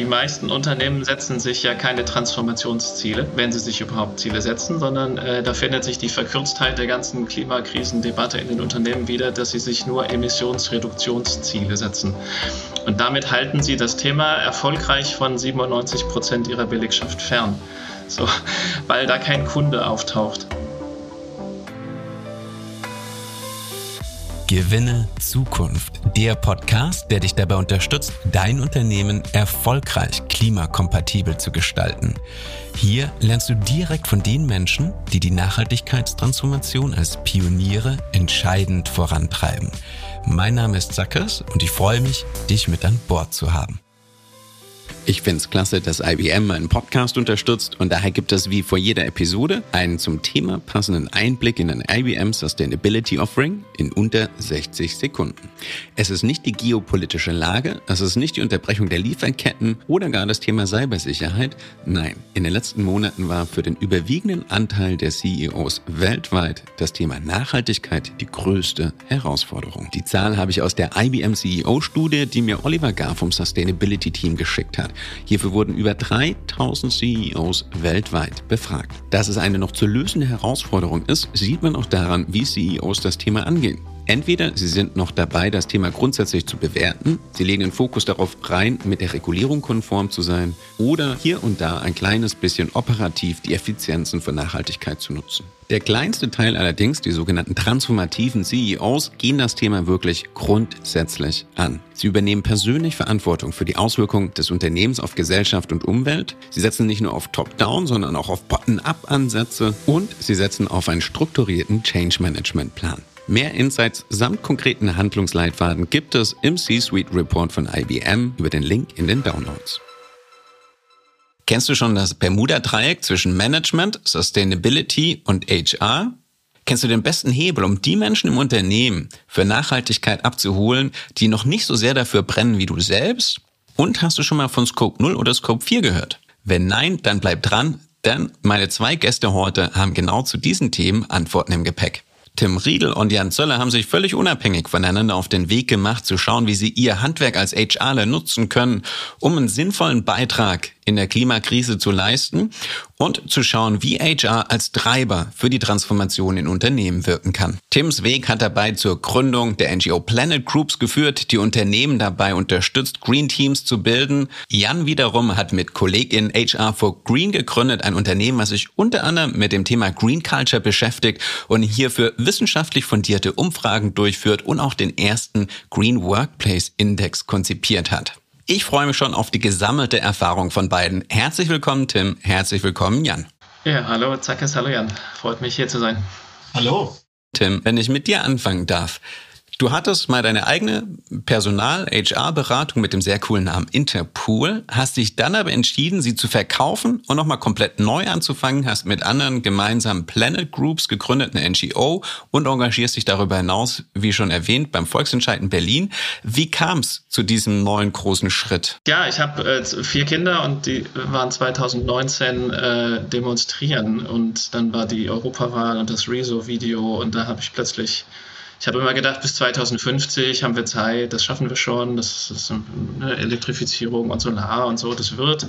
Die meisten Unternehmen setzen sich ja keine Transformationsziele, wenn sie sich überhaupt Ziele setzen, sondern äh, da findet sich die Verkürztheit der ganzen Klimakrisendebatte in den Unternehmen wieder, dass sie sich nur Emissionsreduktionsziele setzen. Und damit halten sie das Thema erfolgreich von 97 Prozent ihrer Belegschaft fern. So, weil da kein Kunde auftaucht. Gewinne Zukunft. Der Podcast, der dich dabei unterstützt, dein Unternehmen erfolgreich klimakompatibel zu gestalten. Hier lernst du direkt von den Menschen, die die Nachhaltigkeitstransformation als Pioniere entscheidend vorantreiben. Mein Name ist Zackers und ich freue mich, dich mit an Bord zu haben. Ich finde es klasse, dass IBM meinen Podcast unterstützt und daher gibt es wie vor jeder Episode einen zum Thema passenden Einblick in ein IBM Sustainability Offering in unter 60 Sekunden. Es ist nicht die geopolitische Lage, es ist nicht die Unterbrechung der Lieferketten oder gar das Thema Cybersicherheit. Nein, in den letzten Monaten war für den überwiegenden Anteil der CEOs weltweit das Thema Nachhaltigkeit die größte Herausforderung. Die Zahl habe ich aus der IBM CEO Studie, die mir Oliver Gar vom Sustainability Team geschickt hat. Hierfür wurden über 3000 CEOs weltweit befragt. Dass es eine noch zu lösende Herausforderung ist, sieht man auch daran, wie CEOs das Thema angehen. Entweder Sie sind noch dabei, das Thema grundsätzlich zu bewerten, Sie legen den Fokus darauf rein, mit der Regulierung konform zu sein, oder hier und da ein kleines bisschen operativ die Effizienzen von Nachhaltigkeit zu nutzen. Der kleinste Teil allerdings, die sogenannten transformativen CEOs, gehen das Thema wirklich grundsätzlich an. Sie übernehmen persönlich Verantwortung für die Auswirkungen des Unternehmens auf Gesellschaft und Umwelt. Sie setzen nicht nur auf Top-Down, sondern auch auf Bottom-up-Ansätze und sie setzen auf einen strukturierten Change-Management-Plan. Mehr Insights samt konkreten Handlungsleitfaden gibt es im C-Suite Report von IBM über den Link in den Downloads. Kennst du schon das Bermuda-Dreieck zwischen Management, Sustainability und HR? Kennst du den besten Hebel, um die Menschen im Unternehmen für Nachhaltigkeit abzuholen, die noch nicht so sehr dafür brennen wie du selbst? Und hast du schon mal von Scope 0 oder Scope 4 gehört? Wenn nein, dann bleib dran, denn meine zwei Gäste heute haben genau zu diesen Themen Antworten im Gepäck. Tim Riedel und Jan Zöller haben sich völlig unabhängig voneinander auf den Weg gemacht, zu schauen, wie sie ihr Handwerk als HRler nutzen können, um einen sinnvollen Beitrag in der Klimakrise zu leisten und zu schauen, wie HR als Treiber für die Transformation in Unternehmen wirken kann. Tims Weg hat dabei zur Gründung der NGO Planet Groups geführt, die Unternehmen dabei unterstützt, Green Teams zu bilden. Jan wiederum hat mit Kollegin HR for Green gegründet, ein Unternehmen, was sich unter anderem mit dem Thema Green Culture beschäftigt und hierfür wissenschaftlich fundierte Umfragen durchführt und auch den ersten Green Workplace Index konzipiert hat. Ich freue mich schon auf die gesammelte Erfahrung von beiden. Herzlich willkommen, Tim. Herzlich willkommen, Jan. Ja, hallo, Zackes, hallo Jan. Freut mich hier zu sein. Hallo. Tim, wenn ich mit dir anfangen darf. Du hattest mal deine eigene Personal-HR-Beratung mit dem sehr coolen Namen Interpool, hast dich dann aber entschieden, sie zu verkaufen und nochmal komplett neu anzufangen, hast mit anderen gemeinsam Planet Groups gegründet, eine NGO und engagierst dich darüber hinaus, wie schon erwähnt, beim Volksentscheid in Berlin. Wie kam es zu diesem neuen großen Schritt? Ja, ich habe äh, vier Kinder und die waren 2019 äh, demonstrieren und dann war die Europawahl und das Rezo-Video und da habe ich plötzlich ich habe immer gedacht, bis 2050 haben wir Zeit, das schaffen wir schon, das ist eine Elektrifizierung und Solar und so, das wird.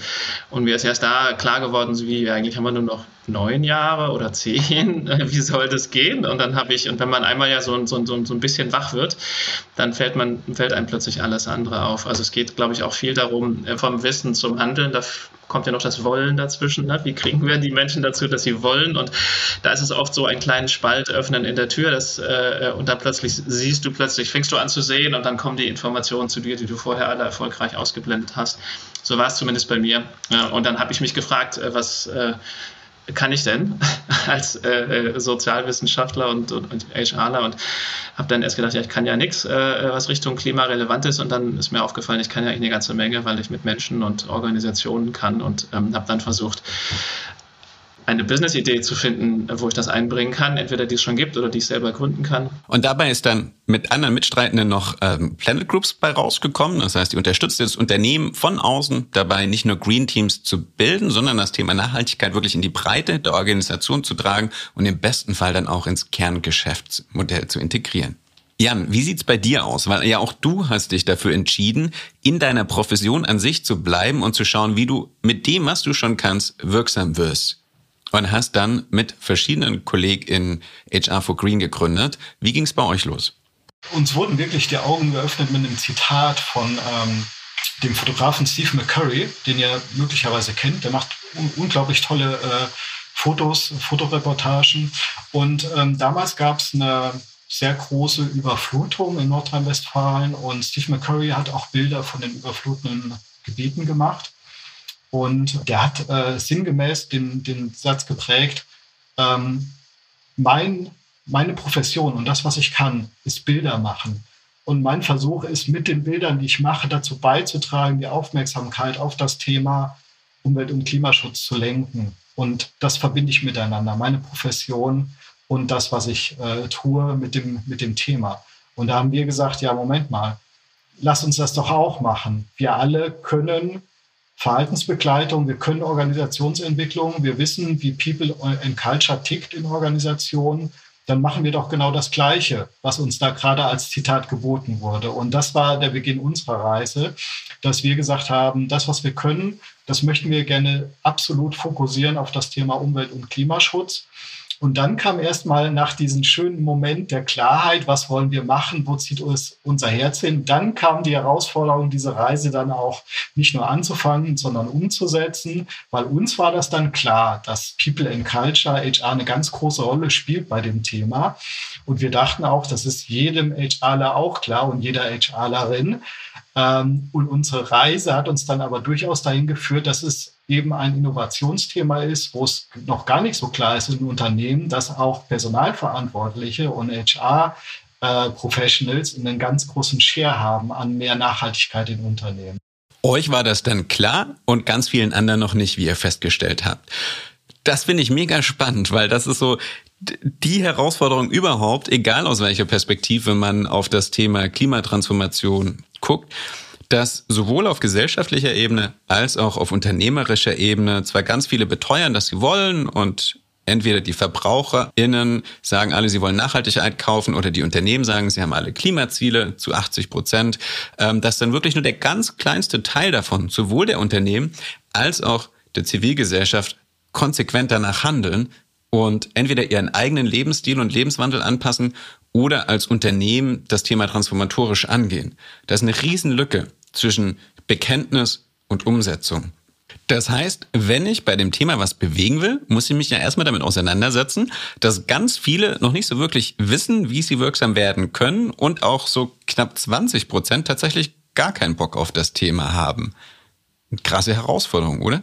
Und mir ist erst da klar geworden, wie eigentlich haben wir nur noch neun Jahre oder zehn, wie soll das gehen? Und dann habe ich, und wenn man einmal ja so, so, so, so ein bisschen wach wird, dann fällt, man, fällt einem plötzlich alles andere auf. Also es geht, glaube ich, auch viel darum, äh, vom Wissen zum Handeln. Da kommt ja noch das Wollen dazwischen. Ne? Wie kriegen wir die Menschen dazu, dass sie wollen? Und da ist es oft so einen kleinen Spalt öffnen in der Tür, das, äh, und dann plötzlich siehst du plötzlich, fängst du an zu sehen und dann kommen die Informationen zu dir, die du vorher alle erfolgreich ausgeblendet hast. So war es zumindest bei mir. Ja, und dann habe ich mich gefragt, äh, was äh, kann ich denn als äh, äh, Sozialwissenschaftler und, und, und HRler und habe dann erst gedacht, ja, ich kann ja nichts, äh, was Richtung klimarelevant ist. Und dann ist mir aufgefallen, ich kann ja eine ganze Menge, weil ich mit Menschen und Organisationen kann. Und ähm, habe dann versucht, eine Business-Idee zu finden, wo ich das einbringen kann, entweder die es schon gibt oder die ich selber gründen kann. Und dabei ist dann mit anderen Mitstreitenden noch ähm, Planet Groups bei rausgekommen. Das heißt, die unterstützt das Unternehmen von außen dabei, nicht nur Green Teams zu bilden, sondern das Thema Nachhaltigkeit wirklich in die Breite der Organisation zu tragen und im besten Fall dann auch ins Kerngeschäftsmodell zu integrieren. Jan, wie sieht's bei dir aus? Weil ja auch du hast dich dafür entschieden, in deiner Profession an sich zu bleiben und zu schauen, wie du mit dem, was du schon kannst, wirksam wirst. Und hast dann mit verschiedenen Kollegen HR for Green gegründet. Wie ging's bei euch los? Uns wurden wirklich die Augen geöffnet mit einem Zitat von ähm, dem Fotografen Steve McCurry, den ihr möglicherweise kennt. Der macht un unglaublich tolle äh, Fotos, Fotoreportagen. Und ähm, damals gab es eine sehr große Überflutung in Nordrhein-Westfalen und Steve McCurry hat auch Bilder von den überflutenden Gebieten gemacht. Und der hat äh, sinngemäß den, den Satz geprägt, ähm, mein, meine Profession und das, was ich kann, ist Bilder machen. Und mein Versuch ist, mit den Bildern, die ich mache, dazu beizutragen, die Aufmerksamkeit auf das Thema Umwelt- und Klimaschutz zu lenken. Und das verbinde ich miteinander. Meine Profession und das, was ich äh, tue mit dem, mit dem Thema. Und da haben wir gesagt, ja, Moment mal, lass uns das doch auch machen. Wir alle können Verhaltensbegleitung, wir können Organisationsentwicklung, wir wissen, wie People and Culture tickt in Organisationen, dann machen wir doch genau das Gleiche, was uns da gerade als Zitat geboten wurde. Und das war der Beginn unserer Reise, dass wir gesagt haben, das, was wir können, das möchten wir gerne absolut fokussieren auf das Thema Umwelt- und Klimaschutz. Und dann kam erstmal nach diesem schönen Moment der Klarheit, was wollen wir machen, wo zieht uns unser Herz hin. Dann kam die Herausforderung, diese Reise dann auch nicht nur anzufangen, sondern umzusetzen, weil uns war das dann klar, dass People and Culture, HR eine ganz große Rolle spielt bei dem Thema. Und wir dachten auch, das ist jedem HRler auch klar und jeder HRlerin. Ähm, und unsere Reise hat uns dann aber durchaus dahin geführt, dass es eben ein Innovationsthema ist, wo es noch gar nicht so klar ist in Unternehmen, dass auch Personalverantwortliche und HR äh, Professionals einen ganz großen Share haben an mehr Nachhaltigkeit in Unternehmen. Euch war das dann klar und ganz vielen anderen noch nicht, wie ihr festgestellt habt. Das finde ich mega spannend, weil das ist so die Herausforderung überhaupt, egal aus welcher Perspektive man auf das Thema Klimatransformation guckt dass sowohl auf gesellschaftlicher Ebene als auch auf unternehmerischer Ebene zwar ganz viele beteuern, dass sie wollen und entweder die VerbraucherInnen sagen alle, sie wollen Nachhaltigkeit kaufen oder die Unternehmen sagen, sie haben alle Klimaziele zu 80 Prozent, ähm, dass dann wirklich nur der ganz kleinste Teil davon, sowohl der Unternehmen als auch der Zivilgesellschaft, konsequent danach handeln und entweder ihren eigenen Lebensstil und Lebenswandel anpassen oder als Unternehmen das Thema transformatorisch angehen. Das ist eine Riesenlücke zwischen Bekenntnis und Umsetzung. Das heißt, wenn ich bei dem Thema was bewegen will, muss ich mich ja erstmal damit auseinandersetzen, dass ganz viele noch nicht so wirklich wissen, wie sie wirksam werden können und auch so knapp 20 Prozent tatsächlich gar keinen Bock auf das Thema haben. Krasse Herausforderung, oder?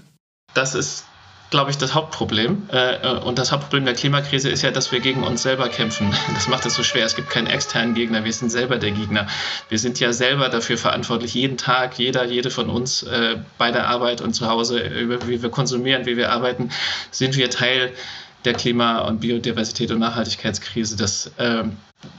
Das ist glaube ich, das Hauptproblem. Äh, und das Hauptproblem der Klimakrise ist ja, dass wir gegen uns selber kämpfen. Das macht es so schwer. Es gibt keinen externen Gegner. Wir sind selber der Gegner. Wir sind ja selber dafür verantwortlich, jeden Tag, jeder, jede von uns äh, bei der Arbeit und zu Hause, wie wir konsumieren, wie wir arbeiten, sind wir Teil der Klima- und Biodiversität und Nachhaltigkeitskrise. Das, äh,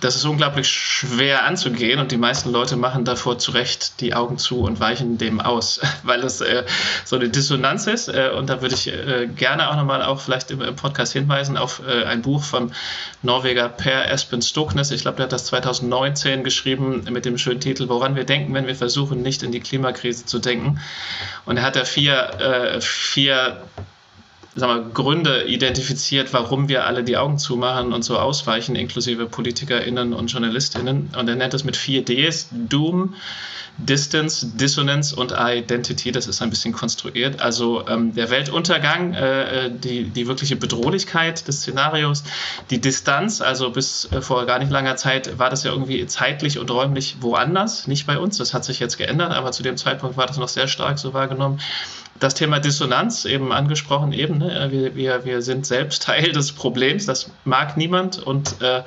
das ist unglaublich schwer anzugehen und die meisten Leute machen davor zu Recht die Augen zu und weichen dem aus, weil es äh, so eine Dissonanz ist. Äh, und da würde ich äh, gerne auch nochmal auch vielleicht im, im, Podcast hinweisen auf äh, ein Buch vom Norweger Per Espen Stoknes. Ich glaube, der hat das 2019 geschrieben mit dem schönen Titel Woran wir denken, wenn wir versuchen, nicht in die Klimakrise zu denken. Und er hat da vier, äh, vier wir, Gründe identifiziert, warum wir alle die Augen zumachen und so ausweichen, inklusive PolitikerInnen und JournalistInnen. Und er nennt es mit vier Ds: Doom, Distance, Dissonance und Identity. Das ist ein bisschen konstruiert. Also ähm, der Weltuntergang, äh, äh, die, die wirkliche Bedrohlichkeit des Szenarios, die Distanz, also bis äh, vor gar nicht langer Zeit war das ja irgendwie zeitlich und räumlich woanders, nicht bei uns. Das hat sich jetzt geändert, aber zu dem Zeitpunkt war das noch sehr stark so wahrgenommen das Thema Dissonanz eben angesprochen, eben, ne? wir, wir, wir sind selbst Teil des Problems, das mag niemand und äh,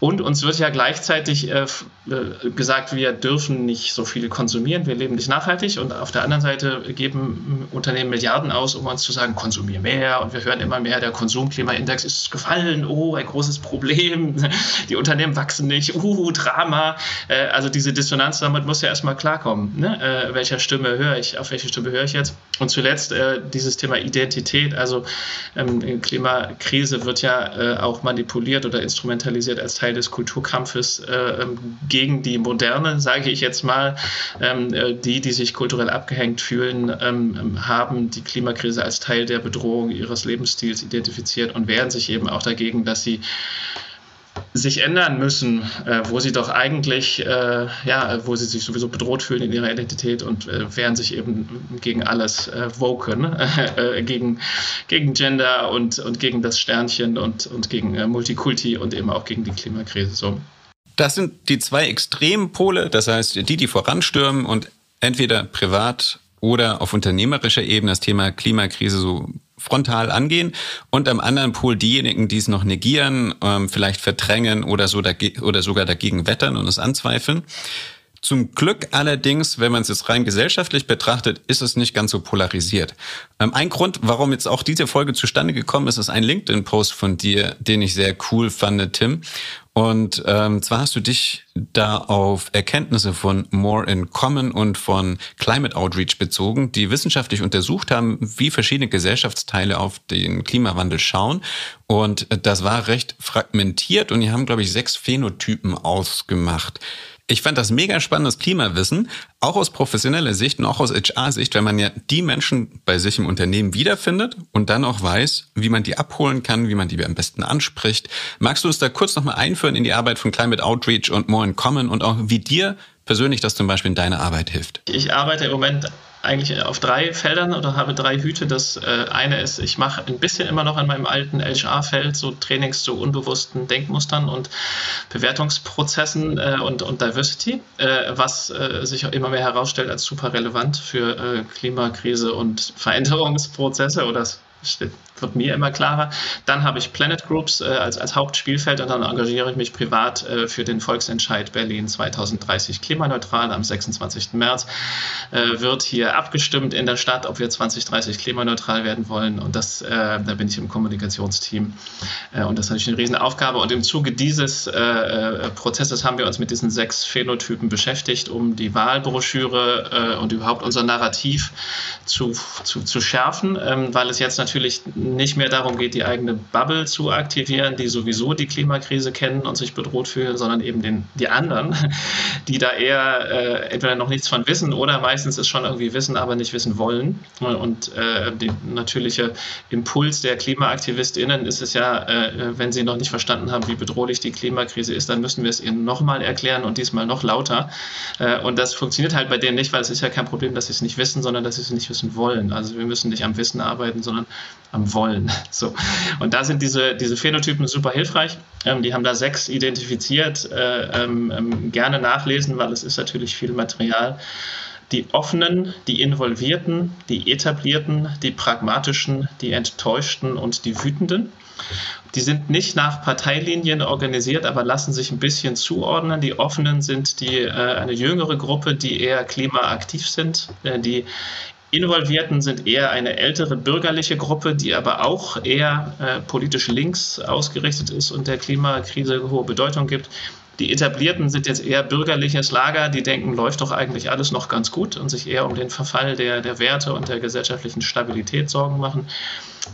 und uns wird ja gleichzeitig äh, äh, gesagt, wir dürfen nicht so viel konsumieren, wir leben nicht nachhaltig. Und auf der anderen Seite geben Unternehmen Milliarden aus, um uns zu sagen, konsumier mehr. Und wir hören immer mehr, der Konsumklimaindex ist gefallen. Oh, ein großes Problem. Die Unternehmen wachsen nicht. Uh, Drama. Äh, also diese Dissonanz, damit muss ja erstmal klarkommen. Ne? Äh, welcher Stimme höre ich? Auf welche Stimme höre ich jetzt? Und zuletzt äh, dieses Thema Identität. Also ähm, Klimakrise wird ja äh, auch manipuliert oder instrumentalisiert als Teil Teil des Kulturkampfes äh, ähm, gegen die Moderne, sage ich jetzt mal. Ähm, äh, die, die sich kulturell abgehängt fühlen, ähm, haben die Klimakrise als Teil der Bedrohung ihres Lebensstils identifiziert und wehren sich eben auch dagegen, dass sie sich ändern müssen, äh, wo sie doch eigentlich, äh, ja, wo sie sich sowieso bedroht fühlen in ihrer Identität und äh, wehren sich eben gegen alles äh, Woken, äh, gegen, gegen Gender und, und gegen das Sternchen und, und gegen äh, Multikulti und eben auch gegen die Klimakrise. So. Das sind die zwei Extrempole, das heißt, die, die voranstürmen und entweder privat oder auf unternehmerischer Ebene das Thema Klimakrise so frontal angehen und am anderen Pol diejenigen, die es noch negieren, ähm, vielleicht verdrängen oder, so oder sogar dagegen wettern und es anzweifeln. Zum Glück allerdings, wenn man es jetzt rein gesellschaftlich betrachtet, ist es nicht ganz so polarisiert. Ähm, ein Grund, warum jetzt auch diese Folge zustande gekommen ist, ist ein LinkedIn-Post von dir, den ich sehr cool fand, Tim. Und ähm, zwar hast du dich da auf Erkenntnisse von More in Common und von Climate Outreach bezogen, die wissenschaftlich untersucht haben, wie verschiedene Gesellschaftsteile auf den Klimawandel schauen. Und das war recht fragmentiert und die haben, glaube ich, sechs Phänotypen ausgemacht. Ich fand das mega spannendes Klimawissen, auch aus professioneller Sicht und auch aus HR-Sicht, wenn man ja die Menschen bei sich im Unternehmen wiederfindet und dann auch weiß, wie man die abholen kann, wie man die am besten anspricht. Magst du uns da kurz nochmal einführen in die Arbeit von Climate Outreach und More in Common und auch wie dir persönlich das zum Beispiel in deiner Arbeit hilft? Ich arbeite im Moment eigentlich auf drei Feldern oder habe drei Hüte. Das äh, eine ist, ich mache ein bisschen immer noch an meinem alten HR-Feld so Trainings zu unbewussten Denkmustern und Bewertungsprozessen äh, und, und Diversity, äh, was äh, sich immer mehr herausstellt als super relevant für äh, Klimakrise und Veränderungsprozesse oder wird mir immer klarer. Dann habe ich Planet Groups äh, als, als Hauptspielfeld und dann engagiere ich mich privat äh, für den Volksentscheid Berlin 2030 klimaneutral. Am 26. März äh, wird hier abgestimmt in der Stadt, ob wir 2030 klimaneutral werden wollen. Und das, äh, da bin ich im Kommunikationsteam. Äh, und das ist natürlich eine Riesenaufgabe. Und im Zuge dieses äh, Prozesses haben wir uns mit diesen sechs Phänotypen beschäftigt, um die Wahlbroschüre und überhaupt unser Narrativ zu, zu, zu schärfen, ähm, weil es jetzt natürlich nicht mehr darum geht, die eigene Bubble zu aktivieren, die sowieso die Klimakrise kennen und sich bedroht fühlen, sondern eben den, die anderen, die da eher äh, entweder noch nichts von wissen oder meistens es schon irgendwie wissen, aber nicht wissen wollen. Und äh, der natürliche Impuls der KlimaaktivistInnen ist es ja, äh, wenn sie noch nicht verstanden haben, wie bedrohlich die Klimakrise ist, dann müssen wir es ihnen nochmal erklären und diesmal noch lauter. Äh, und das funktioniert halt bei denen nicht, weil es ist ja kein Problem, dass sie es nicht wissen, sondern dass sie es nicht wissen wollen. Also wir müssen nicht am Wissen arbeiten, sondern am Wollen. So. Und da sind diese, diese Phänotypen super hilfreich. Ähm, die haben da sechs identifiziert. Äh, ähm, ähm, gerne nachlesen, weil es ist natürlich viel Material. Die offenen, die involvierten, die etablierten, die pragmatischen, die enttäuschten und die wütenden. Die sind nicht nach Parteilinien organisiert, aber lassen sich ein bisschen zuordnen. Die Offenen sind die, äh, eine jüngere Gruppe, die eher klimaaktiv sind, äh, die Involvierten sind eher eine ältere bürgerliche Gruppe, die aber auch eher äh, politisch links ausgerichtet ist und der Klimakrise hohe Bedeutung gibt. Die Etablierten sind jetzt eher bürgerliches Lager, die denken, läuft doch eigentlich alles noch ganz gut und sich eher um den Verfall der, der Werte und der gesellschaftlichen Stabilität Sorgen machen.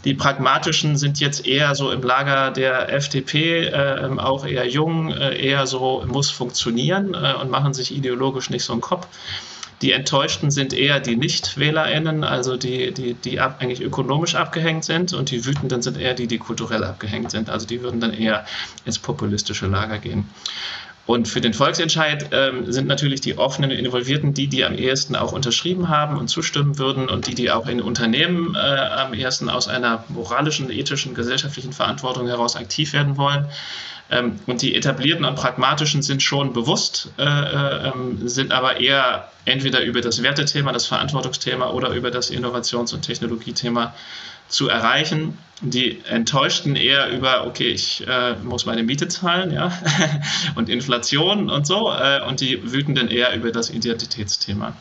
Die Pragmatischen sind jetzt eher so im Lager der FDP, äh, auch eher jung, äh, eher so muss funktionieren äh, und machen sich ideologisch nicht so einen Kopf. Die Enttäuschten sind eher die Nicht-WählerInnen, also die, die, die ab, eigentlich ökonomisch abgehängt sind und die Wütenden sind eher die, die kulturell abgehängt sind. Also die würden dann eher ins populistische Lager gehen. Und für den Volksentscheid ähm, sind natürlich die offenen Involvierten die, die am ehesten auch unterschrieben haben und zustimmen würden und die, die auch in Unternehmen äh, am ehesten aus einer moralischen, ethischen, gesellschaftlichen Verantwortung heraus aktiv werden wollen. Ähm, und die etablierten und pragmatischen sind schon bewusst, äh, äh, ähm, sind aber eher entweder über das Wertethema, das Verantwortungsthema oder über das Innovations- und Technologiethema zu erreichen. Die Enttäuschten eher über, okay, ich äh, muss meine Miete zahlen, ja, und Inflation und so, äh, und die Wütenden eher über das Identitätsthema.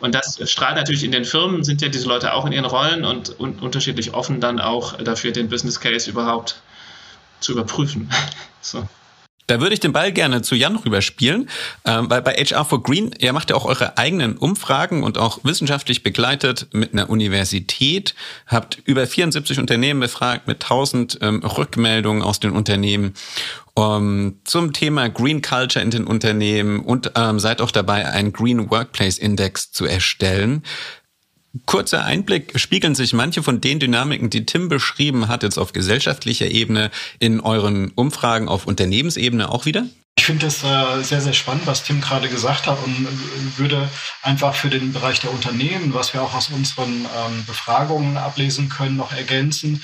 Und das strahlt natürlich in den Firmen, sind ja diese Leute auch in ihren Rollen und, und unterschiedlich offen dann auch dafür, den Business Case überhaupt zu überprüfen. so. Da würde ich den Ball gerne zu Jan rüberspielen, ähm, weil bei HR for Green, ihr macht ja auch eure eigenen Umfragen und auch wissenschaftlich begleitet mit einer Universität, habt über 74 Unternehmen befragt mit 1000 ähm, Rückmeldungen aus den Unternehmen um, zum Thema Green Culture in den Unternehmen und ähm, seid auch dabei, einen Green Workplace Index zu erstellen. Kurzer Einblick, spiegeln sich manche von den Dynamiken, die Tim beschrieben hat, jetzt auf gesellschaftlicher Ebene in euren Umfragen auf Unternehmensebene auch wieder? Ich finde es äh, sehr, sehr spannend, was Tim gerade gesagt hat und würde einfach für den Bereich der Unternehmen, was wir auch aus unseren ähm, Befragungen ablesen können, noch ergänzen.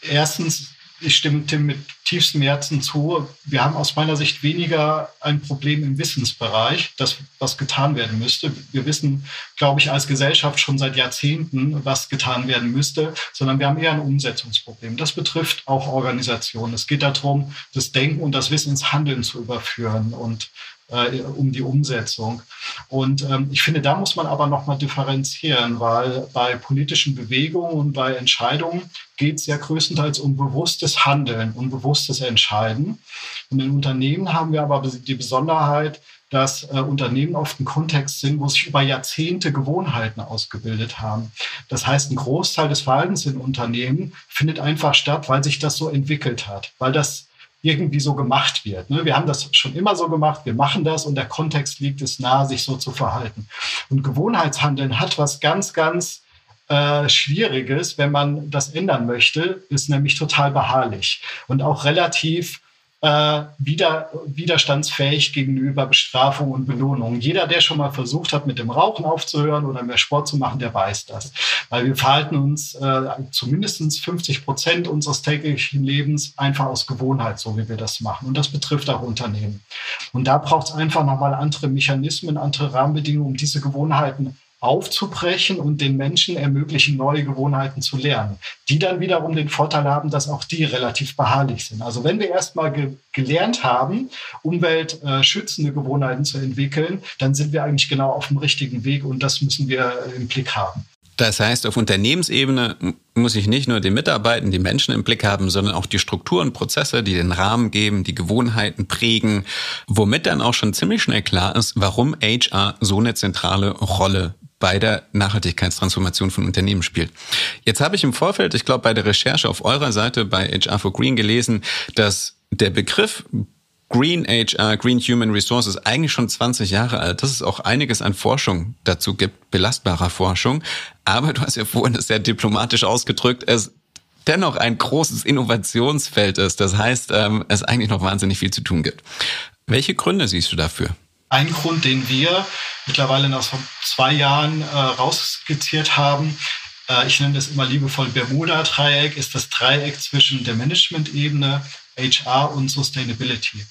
Erstens ich stimme Tim mit tiefstem Herzen zu. Wir haben aus meiner Sicht weniger ein Problem im Wissensbereich, das was getan werden müsste. Wir wissen, glaube ich, als Gesellschaft schon seit Jahrzehnten, was getan werden müsste, sondern wir haben eher ein Umsetzungsproblem. Das betrifft auch Organisationen. Es geht darum, das Denken und das Wissen ins Handeln zu überführen und äh, um die Umsetzung. Und ähm, ich finde, da muss man aber nochmal differenzieren, weil bei politischen Bewegungen und bei Entscheidungen geht es ja größtenteils um bewusstes Handeln und bewusstes Entscheiden. Und in Unternehmen haben wir aber die Besonderheit, dass äh, Unternehmen oft ein Kontext sind, wo sich über Jahrzehnte Gewohnheiten ausgebildet haben. Das heißt, ein Großteil des Verhaltens in Unternehmen findet einfach statt, weil sich das so entwickelt hat, weil das irgendwie so gemacht wird. Ne? Wir haben das schon immer so gemacht, wir machen das und der Kontext liegt es nahe, sich so zu verhalten. Und Gewohnheitshandeln hat was ganz, ganz äh, Schwieriges, wenn man das ändern möchte, ist nämlich total beharrlich und auch relativ äh, wider, widerstandsfähig gegenüber Bestrafung und Belohnung. Jeder, der schon mal versucht hat, mit dem Rauchen aufzuhören oder mehr Sport zu machen, der weiß das. Weil wir verhalten uns äh, zumindest 50 Prozent unseres täglichen Lebens einfach aus Gewohnheit, so wie wir das machen. Und das betrifft auch Unternehmen. Und da braucht es einfach nochmal andere Mechanismen, andere Rahmenbedingungen, um diese Gewohnheiten aufzubrechen und den Menschen ermöglichen, neue Gewohnheiten zu lernen, die dann wiederum den Vorteil haben, dass auch die relativ beharrlich sind. Also wenn wir erstmal ge gelernt haben, umweltschützende Gewohnheiten zu entwickeln, dann sind wir eigentlich genau auf dem richtigen Weg und das müssen wir im Blick haben. Das heißt, auf Unternehmensebene muss ich nicht nur die Mitarbeiter, die Menschen im Blick haben, sondern auch die Strukturen, Prozesse, die den Rahmen geben, die Gewohnheiten prägen, womit dann auch schon ziemlich schnell klar ist, warum HR so eine zentrale Rolle bei der Nachhaltigkeitstransformation von Unternehmen spielt. Jetzt habe ich im Vorfeld, ich glaube bei der Recherche auf eurer Seite bei HR for Green gelesen, dass der Begriff Green HR, Green Human Resources, eigentlich schon 20 Jahre alt. Dass es auch einiges an Forschung dazu gibt, belastbarer Forschung. Aber du hast ja vorhin das sehr diplomatisch ausgedrückt, es dennoch ein großes Innovationsfeld ist. Das heißt, ähm, es eigentlich noch wahnsinnig viel zu tun gibt. Welche Gründe siehst du dafür? Ein Grund, den wir mittlerweile nach zwei Jahren äh, rausskizziert haben, äh, ich nenne das immer liebevoll Bermuda-Dreieck, ist das Dreieck zwischen der Management-Ebene, HR und Sustainability.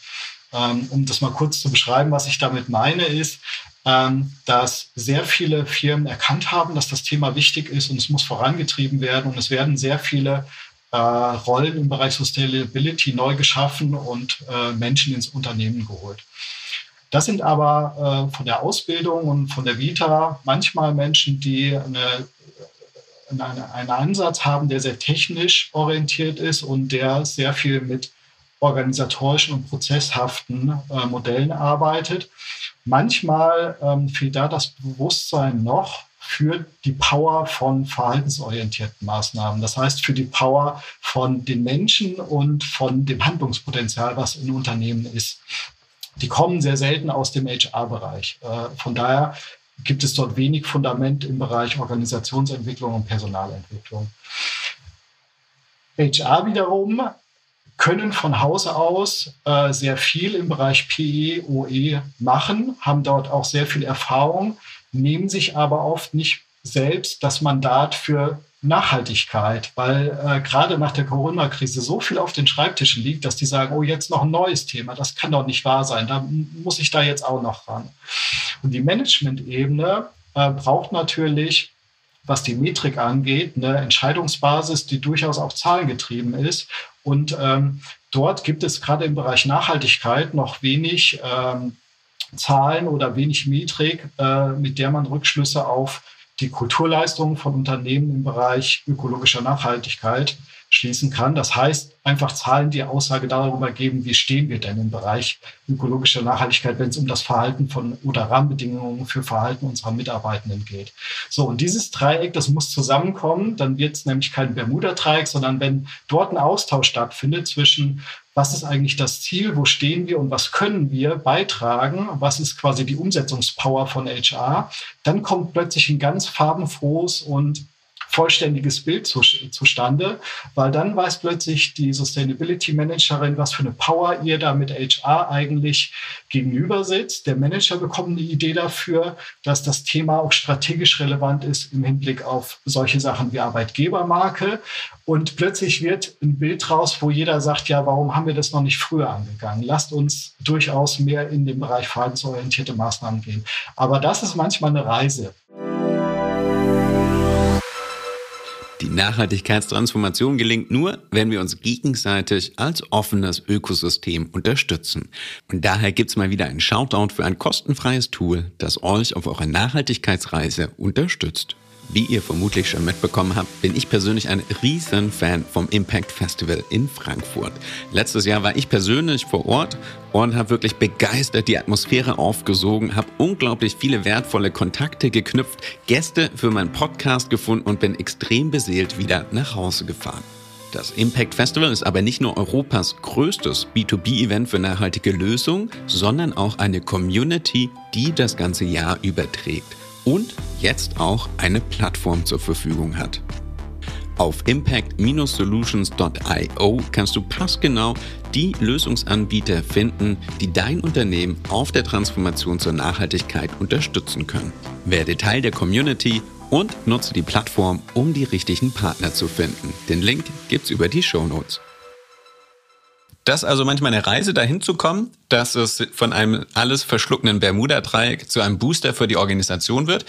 Ähm, um das mal kurz zu beschreiben, was ich damit meine, ist, ähm, dass sehr viele Firmen erkannt haben, dass das Thema wichtig ist und es muss vorangetrieben werden und es werden sehr viele äh, Rollen im Bereich Sustainability neu geschaffen und äh, Menschen ins Unternehmen geholt. Das sind aber äh, von der Ausbildung und von der Vita manchmal Menschen, die eine, eine, einen Ansatz haben, der sehr technisch orientiert ist und der sehr viel mit organisatorischen und prozesshaften äh, Modellen arbeitet. Manchmal ähm, fehlt da das Bewusstsein noch für die Power von verhaltensorientierten Maßnahmen. Das heißt, für die Power von den Menschen und von dem Handlungspotenzial, was in Unternehmen ist die kommen sehr selten aus dem HR-Bereich. Äh, von daher gibt es dort wenig Fundament im Bereich Organisationsentwicklung und Personalentwicklung. HR wiederum können von Hause aus äh, sehr viel im Bereich PE, OE machen, haben dort auch sehr viel Erfahrung, nehmen sich aber oft nicht selbst das Mandat für Nachhaltigkeit, weil äh, gerade nach der Corona-Krise so viel auf den Schreibtischen liegt, dass die sagen, oh, jetzt noch ein neues Thema, das kann doch nicht wahr sein, da muss ich da jetzt auch noch ran. Und die Management-Ebene äh, braucht natürlich, was die Metrik angeht, eine Entscheidungsbasis, die durchaus auch zahlengetrieben ist. Und ähm, dort gibt es gerade im Bereich Nachhaltigkeit noch wenig ähm, Zahlen oder wenig Metrik, äh, mit der man Rückschlüsse auf die Kulturleistungen von Unternehmen im Bereich ökologischer Nachhaltigkeit schließen kann. Das heißt, einfach Zahlen, die Aussage darüber geben, wie stehen wir denn im Bereich ökologischer Nachhaltigkeit, wenn es um das Verhalten von oder Rahmenbedingungen für Verhalten unserer Mitarbeitenden geht. So, und dieses Dreieck, das muss zusammenkommen, dann wird es nämlich kein Bermuda-Dreieck, sondern wenn dort ein Austausch stattfindet zwischen was ist eigentlich das Ziel, wo stehen wir? Und was können wir beitragen, was ist quasi die Umsetzungspower von HR, dann kommt plötzlich ein ganz farbenfrohes und vollständiges Bild zu, zustande, weil dann weiß plötzlich die Sustainability Managerin, was für eine Power ihr da mit HR eigentlich gegenüber sitzt. Der Manager bekommt eine Idee dafür, dass das Thema auch strategisch relevant ist im Hinblick auf solche Sachen wie Arbeitgebermarke. Und plötzlich wird ein Bild raus, wo jeder sagt, ja, warum haben wir das noch nicht früher angegangen? Lasst uns durchaus mehr in den Bereich verhaltensorientierte Maßnahmen gehen. Aber das ist manchmal eine Reise. Die Nachhaltigkeitstransformation gelingt nur, wenn wir uns gegenseitig als offenes Ökosystem unterstützen. Und daher gibt's mal wieder ein Shoutout für ein kostenfreies Tool, das euch auf eurer Nachhaltigkeitsreise unterstützt. Wie ihr vermutlich schon mitbekommen habt, bin ich persönlich ein riesen Fan vom Impact Festival in Frankfurt. Letztes Jahr war ich persönlich vor Ort und habe wirklich begeistert die Atmosphäre aufgesogen, habe unglaublich viele wertvolle Kontakte geknüpft, Gäste für meinen Podcast gefunden und bin extrem beseelt wieder nach Hause gefahren. Das Impact Festival ist aber nicht nur Europas größtes B2B-Event für nachhaltige Lösungen, sondern auch eine Community, die das ganze Jahr überträgt und jetzt auch eine Plattform zur Verfügung hat. Auf impact-solutions.io kannst du passgenau die Lösungsanbieter finden, die dein Unternehmen auf der Transformation zur Nachhaltigkeit unterstützen können. Werde Teil der Community und nutze die Plattform, um die richtigen Partner zu finden. Den Link gibt's über die Show Notes. Das also manchmal eine Reise dahin zu kommen, dass es von einem alles verschluckenden Bermuda-Dreieck zu einem Booster für die Organisation wird.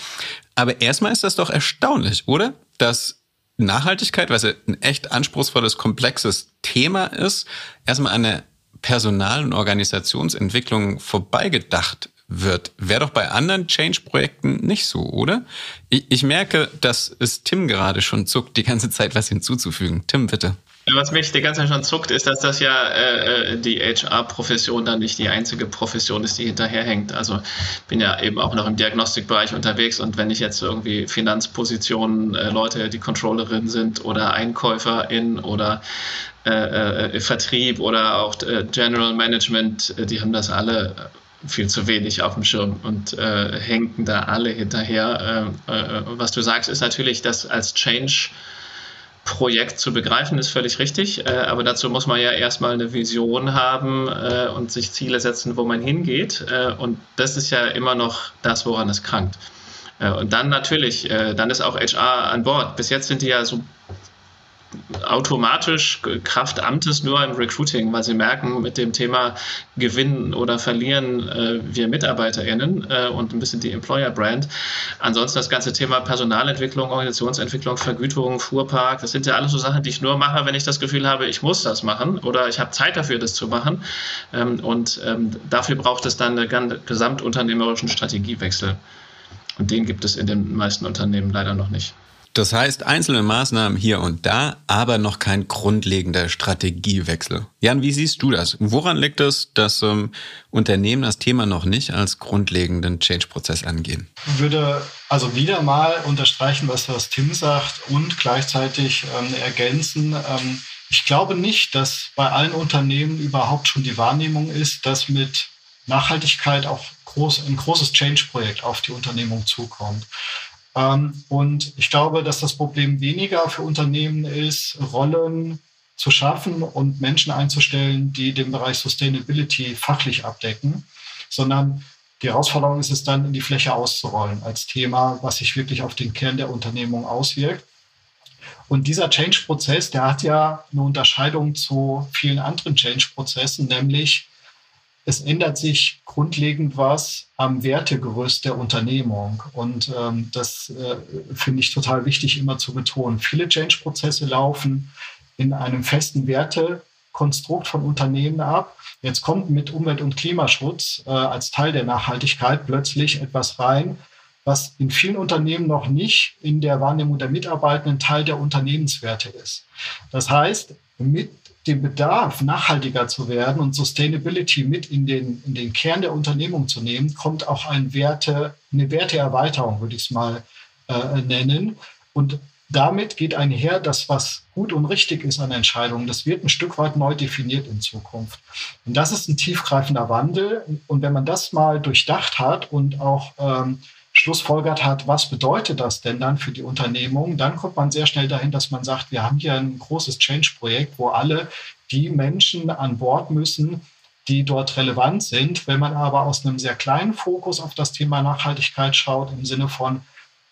Aber erstmal ist das doch erstaunlich, oder? Dass Nachhaltigkeit, was ja ein echt anspruchsvolles, komplexes Thema ist, erstmal an der Personal- und Organisationsentwicklung vorbeigedacht wird. Wäre doch bei anderen Change-Projekten nicht so, oder? Ich, ich merke, dass es Tim gerade schon zuckt, die ganze Zeit was hinzuzufügen. Tim, bitte. Was mich die ganze Zeit schon zuckt, ist, dass das ja äh, äh die HR-Profession dann nicht die einzige Profession ist, die hinterherhängt. Also bin ja eben auch noch im Diagnostikbereich unterwegs und wenn ich jetzt irgendwie Finanzpositionen, äh, Leute, die Controllerin sind oder EinkäuferInnen oder äh, äh, Vertrieb oder auch äh, General Management, die haben das alle viel zu wenig auf dem Schirm und äh, hängen da alle hinterher. Was du sagst, ist natürlich, dass als Change Projekt zu begreifen, ist völlig richtig. Äh, aber dazu muss man ja erstmal eine Vision haben äh, und sich Ziele setzen, wo man hingeht. Äh, und das ist ja immer noch das, woran es krankt. Äh, und dann natürlich, äh, dann ist auch HR an Bord. Bis jetzt sind die ja so automatisch Kraft Amtes nur im Recruiting, weil sie merken, mit dem Thema Gewinnen oder Verlieren äh, wir MitarbeiterInnen äh, und ein bisschen die Employer-Brand. Ansonsten das ganze Thema Personalentwicklung, Organisationsentwicklung, Vergütung, Fuhrpark, das sind ja alles so Sachen, die ich nur mache, wenn ich das Gefühl habe, ich muss das machen oder ich habe Zeit dafür, das zu machen. Ähm, und ähm, dafür braucht es dann einen gesamtunternehmerischen Strategiewechsel. Und den gibt es in den meisten Unternehmen leider noch nicht. Das heißt, einzelne Maßnahmen hier und da, aber noch kein grundlegender Strategiewechsel. Jan, wie siehst du das? Woran liegt es, dass ähm, Unternehmen das Thema noch nicht als grundlegenden Change-Prozess angehen? Ich würde also wieder mal unterstreichen, was, was Tim sagt und gleichzeitig ähm, ergänzen. Ähm, ich glaube nicht, dass bei allen Unternehmen überhaupt schon die Wahrnehmung ist, dass mit Nachhaltigkeit auch groß, ein großes Change-Projekt auf die Unternehmung zukommt. Ähm, und ich glaube, dass das Problem weniger für Unternehmen ist, Rollen zu schaffen und Menschen einzustellen, die den Bereich Sustainability fachlich abdecken, sondern die Herausforderung ist es dann, in die Fläche auszurollen als Thema, was sich wirklich auf den Kern der Unternehmung auswirkt. Und dieser Change-Prozess, der hat ja eine Unterscheidung zu vielen anderen Change-Prozessen, nämlich es ändert sich grundlegend was am Wertegerüst der Unternehmung. Und ähm, das äh, finde ich total wichtig immer zu betonen. Viele Change-Prozesse laufen in einem festen Wertekonstrukt von Unternehmen ab. Jetzt kommt mit Umwelt- und Klimaschutz äh, als Teil der Nachhaltigkeit plötzlich etwas rein, was in vielen Unternehmen noch nicht in der Wahrnehmung der Mitarbeitenden Teil der Unternehmenswerte ist. Das heißt, mit den Bedarf, nachhaltiger zu werden und Sustainability mit in den, in den Kern der Unternehmung zu nehmen, kommt auch ein Werte, eine Werteerweiterung, würde ich es mal äh, nennen. Und damit geht einher, dass was gut und richtig ist an Entscheidungen, das wird ein Stück weit neu definiert in Zukunft. Und das ist ein tiefgreifender Wandel. Und wenn man das mal durchdacht hat und auch ähm, schlussfolgert hat, was bedeutet das denn dann für die Unternehmung, dann kommt man sehr schnell dahin, dass man sagt, wir haben hier ein großes Change-Projekt, wo alle die Menschen an Bord müssen, die dort relevant sind. Wenn man aber aus einem sehr kleinen Fokus auf das Thema Nachhaltigkeit schaut, im Sinne von,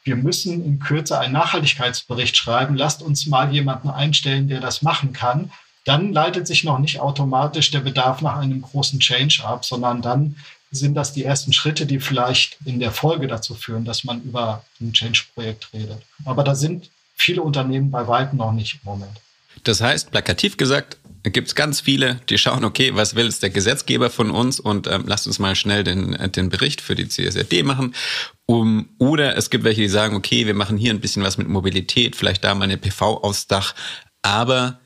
wir müssen in Kürze einen Nachhaltigkeitsbericht schreiben, lasst uns mal jemanden einstellen, der das machen kann, dann leitet sich noch nicht automatisch der Bedarf nach einem großen Change ab, sondern dann sind das die ersten Schritte, die vielleicht in der Folge dazu führen, dass man über ein Change-Projekt redet. Aber da sind viele Unternehmen bei weitem noch nicht im Moment. Das heißt, plakativ gesagt, gibt es ganz viele, die schauen, okay, was will jetzt der Gesetzgeber von uns und ähm, lasst uns mal schnell den, äh, den Bericht für die CSRD machen. Um, oder es gibt welche, die sagen, okay, wir machen hier ein bisschen was mit Mobilität, vielleicht da mal eine PV aufs Dach, aber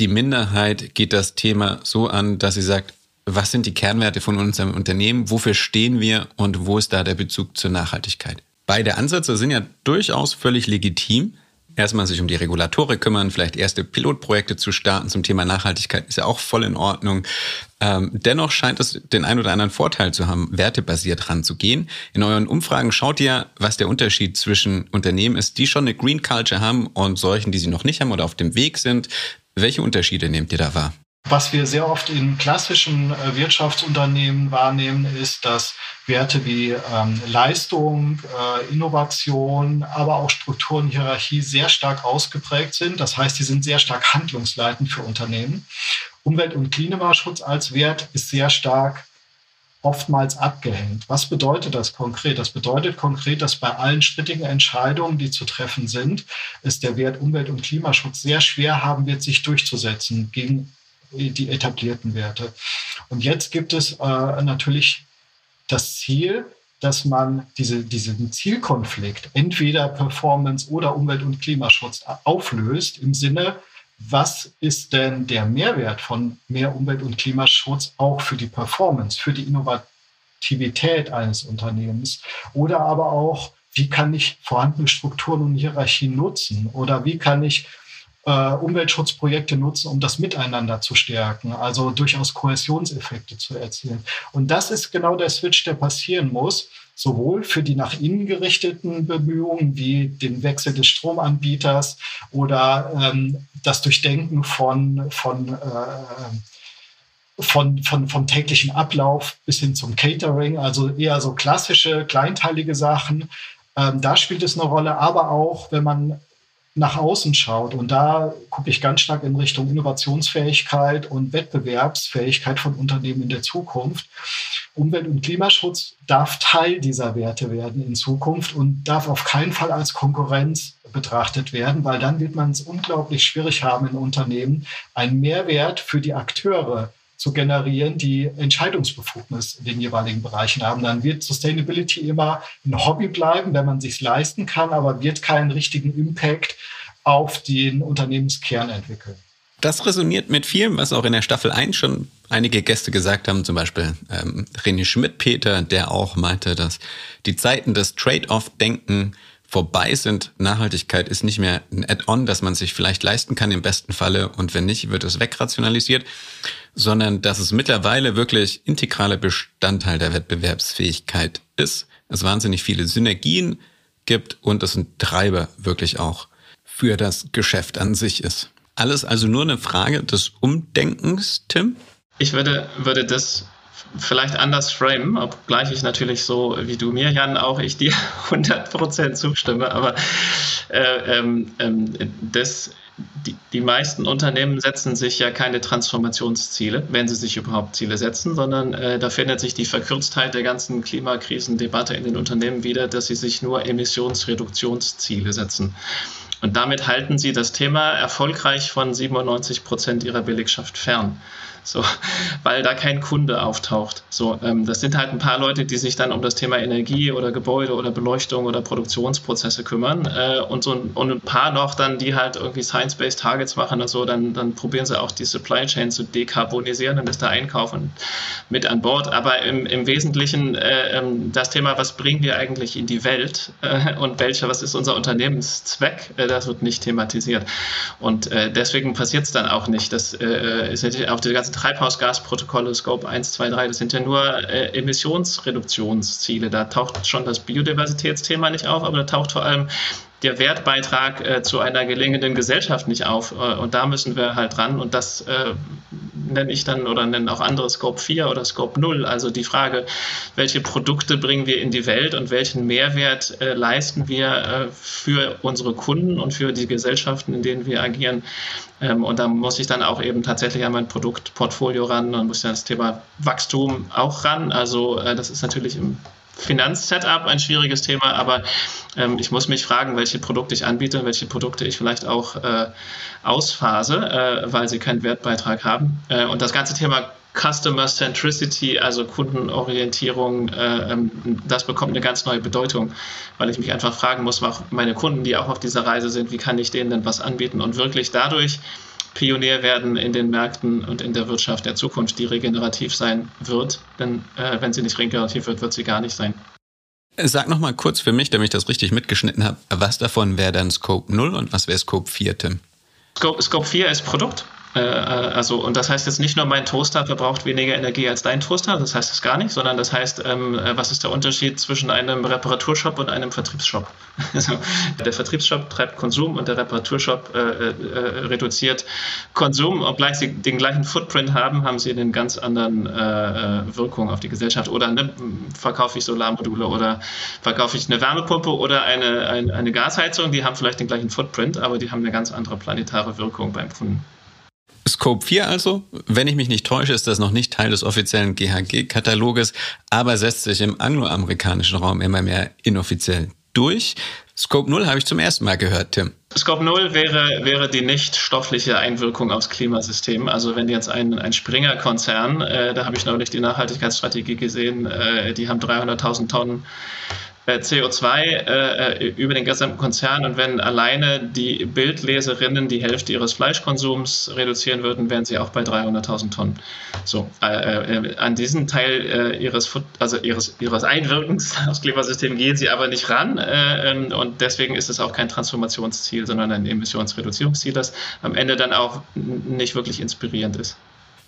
die Minderheit geht das Thema so an, dass sie sagt, was sind die Kernwerte von unserem Unternehmen, wofür stehen wir und wo ist da der Bezug zur Nachhaltigkeit? Beide Ansätze sind ja durchaus völlig legitim erstmal sich um die Regulatorik kümmern, vielleicht erste Pilotprojekte zu starten zum Thema Nachhaltigkeit, ist ja auch voll in Ordnung. Ähm, dennoch scheint es den ein oder anderen Vorteil zu haben, wertebasiert ranzugehen. In euren Umfragen schaut ihr, was der Unterschied zwischen Unternehmen ist, die schon eine Green Culture haben und solchen, die sie noch nicht haben oder auf dem Weg sind. Welche Unterschiede nehmt ihr da wahr? Was wir sehr oft in klassischen äh, Wirtschaftsunternehmen wahrnehmen, ist, dass Werte wie ähm, Leistung, äh, Innovation, aber auch Struktur und Hierarchie sehr stark ausgeprägt sind. Das heißt, die sind sehr stark handlungsleitend für Unternehmen. Umwelt- und Klimaschutz als Wert ist sehr stark oftmals abgehängt. Was bedeutet das konkret? Das bedeutet konkret, dass bei allen strittigen Entscheidungen, die zu treffen sind, es der Wert Umwelt- und Klimaschutz sehr schwer haben wird, sich durchzusetzen gegen die etablierten Werte. Und jetzt gibt es äh, natürlich das Ziel, dass man diese, diesen Zielkonflikt, entweder Performance oder Umwelt- und Klimaschutz, auflöst im Sinne, was ist denn der Mehrwert von mehr Umwelt- und Klimaschutz auch für die Performance, für die Innovativität eines Unternehmens oder aber auch, wie kann ich vorhandene Strukturen und Hierarchien nutzen oder wie kann ich äh, Umweltschutzprojekte nutzen, um das Miteinander zu stärken, also durchaus Kohäsionseffekte zu erzielen. Und das ist genau der Switch, der passieren muss, sowohl für die nach innen gerichteten Bemühungen wie den Wechsel des Stromanbieters oder ähm, das Durchdenken von, von äh, von, von, vom täglichen Ablauf bis hin zum Catering, also eher so klassische, kleinteilige Sachen. Ähm, da spielt es eine Rolle, aber auch, wenn man nach außen schaut. Und da gucke ich ganz stark in Richtung Innovationsfähigkeit und Wettbewerbsfähigkeit von Unternehmen in der Zukunft. Umwelt- und Klimaschutz darf Teil dieser Werte werden in Zukunft und darf auf keinen Fall als Konkurrenz betrachtet werden, weil dann wird man es unglaublich schwierig haben in Unternehmen, einen Mehrwert für die Akteure zu generieren, die Entscheidungsbefugnis in den jeweiligen Bereichen haben. Dann wird Sustainability immer ein Hobby bleiben, wenn man sich leisten kann, aber wird keinen richtigen Impact auf den Unternehmenskern entwickeln. Das resoniert mit vielem, was auch in der Staffel 1 schon einige Gäste gesagt haben, zum Beispiel ähm, René Schmidt-Peter, der auch meinte, dass die Zeiten des Trade-off-Denken vorbei sind. Nachhaltigkeit ist nicht mehr ein Add-on, das man sich vielleicht leisten kann im besten Falle und wenn nicht, wird es wegrationalisiert, sondern dass es mittlerweile wirklich integraler Bestandteil der Wettbewerbsfähigkeit ist. Es wahnsinnig viele Synergien gibt und es ein Treiber wirklich auch für das Geschäft an sich ist. Alles also nur eine Frage des Umdenkens, Tim? Ich würde, würde das vielleicht anders framen, obgleich ich natürlich so wie du mir, Jan, auch ich dir 100% zustimme, aber äh, ähm, ähm, das, die, die meisten Unternehmen setzen sich ja keine Transformationsziele, wenn sie sich überhaupt Ziele setzen, sondern äh, da findet sich die Verkürztheit der ganzen Klimakrisendebatte in den Unternehmen wieder, dass sie sich nur Emissionsreduktionsziele setzen. Und damit halten sie das Thema erfolgreich von 97 Prozent ihrer Belegschaft fern so, weil da kein Kunde auftaucht. So, ähm, das sind halt ein paar Leute, die sich dann um das Thema Energie oder Gebäude oder Beleuchtung oder Produktionsprozesse kümmern äh, und so ein, und ein paar noch dann, die halt irgendwie Science-Based Targets machen und so, dann, dann probieren sie auch die Supply Chain zu dekarbonisieren, dann ist der Einkauf mit an Bord. Aber im, im Wesentlichen äh, ähm, das Thema, was bringen wir eigentlich in die Welt äh, und welcher, was ist unser Unternehmenszweck, äh, das wird nicht thematisiert. Und äh, deswegen passiert es dann auch nicht. Das äh, ist natürlich auch die ganze Treibhausgasprotokolle, Scope 1, 2, 3, das sind ja nur äh, Emissionsreduktionsziele. Da taucht schon das Biodiversitätsthema nicht auf, aber da taucht vor allem der Wertbeitrag äh, zu einer gelingenden Gesellschaft nicht auf. Äh, und da müssen wir halt ran. Und das äh, nenne ich dann oder nennen auch andere Scope 4 oder Scope 0. Also die Frage, welche Produkte bringen wir in die Welt und welchen Mehrwert äh, leisten wir äh, für unsere Kunden und für die Gesellschaften, in denen wir agieren. Ähm, und da muss ich dann auch eben tatsächlich an mein Produktportfolio ran und muss ja das Thema Wachstum auch ran. Also äh, das ist natürlich im Finanzsetup ein schwieriges Thema, aber ähm, ich muss mich fragen, welche Produkte ich anbiete und welche Produkte ich vielleicht auch äh, ausphase, äh, weil sie keinen Wertbeitrag haben. Äh, und das ganze Thema Customer Centricity, also Kundenorientierung, äh, ähm, das bekommt eine ganz neue Bedeutung, weil ich mich einfach fragen muss, meine Kunden, die auch auf dieser Reise sind, wie kann ich denen denn was anbieten und wirklich dadurch Pionier werden in den Märkten und in der Wirtschaft der Zukunft, die regenerativ sein wird. Denn äh, wenn sie nicht regenerativ wird, wird sie gar nicht sein. Sag noch mal kurz für mich, damit ich das richtig mitgeschnitten habe, was davon wäre dann Scope 0 und was wäre Scope 4, Tim? Scope, Scope 4 ist Produkt. Äh, äh, also, und das heißt jetzt nicht nur, mein Toaster verbraucht weniger Energie als dein Toaster, das heißt es gar nicht, sondern das heißt, ähm, äh, was ist der Unterschied zwischen einem Reparaturshop und einem Vertriebsshop? Also, der Vertriebsshop treibt Konsum und der Reparaturshop äh, äh, reduziert Konsum. Obgleich sie den gleichen Footprint haben, haben sie eine ganz anderen äh, Wirkung auf die Gesellschaft. Oder ne, verkaufe ich Solarmodule oder verkaufe ich eine Wärmepumpe oder eine, eine, eine Gasheizung, die haben vielleicht den gleichen Footprint, aber die haben eine ganz andere planetare Wirkung beim Kunden. Scope 4 also, wenn ich mich nicht täusche, ist das noch nicht Teil des offiziellen GHG-Kataloges, aber setzt sich im angloamerikanischen Raum immer mehr inoffiziell durch. Scope 0 habe ich zum ersten Mal gehört, Tim. Scope 0 wäre, wäre die nicht stoffliche Einwirkung aufs Klimasystem. Also wenn jetzt ein, ein Springer-Konzern, äh, da habe ich neulich die Nachhaltigkeitsstrategie gesehen, äh, die haben 300.000 Tonnen CO2 äh, über den gesamten Konzern und wenn alleine die Bildleserinnen die Hälfte ihres Fleischkonsums reduzieren würden, wären sie auch bei 300.000 Tonnen. So, äh, äh, an diesen Teil äh, ihres, also ihres, ihres Einwirkens aufs Klimasystem gehen sie aber nicht ran äh, ähm, und deswegen ist es auch kein Transformationsziel, sondern ein Emissionsreduzierungsziel, das am Ende dann auch nicht wirklich inspirierend ist.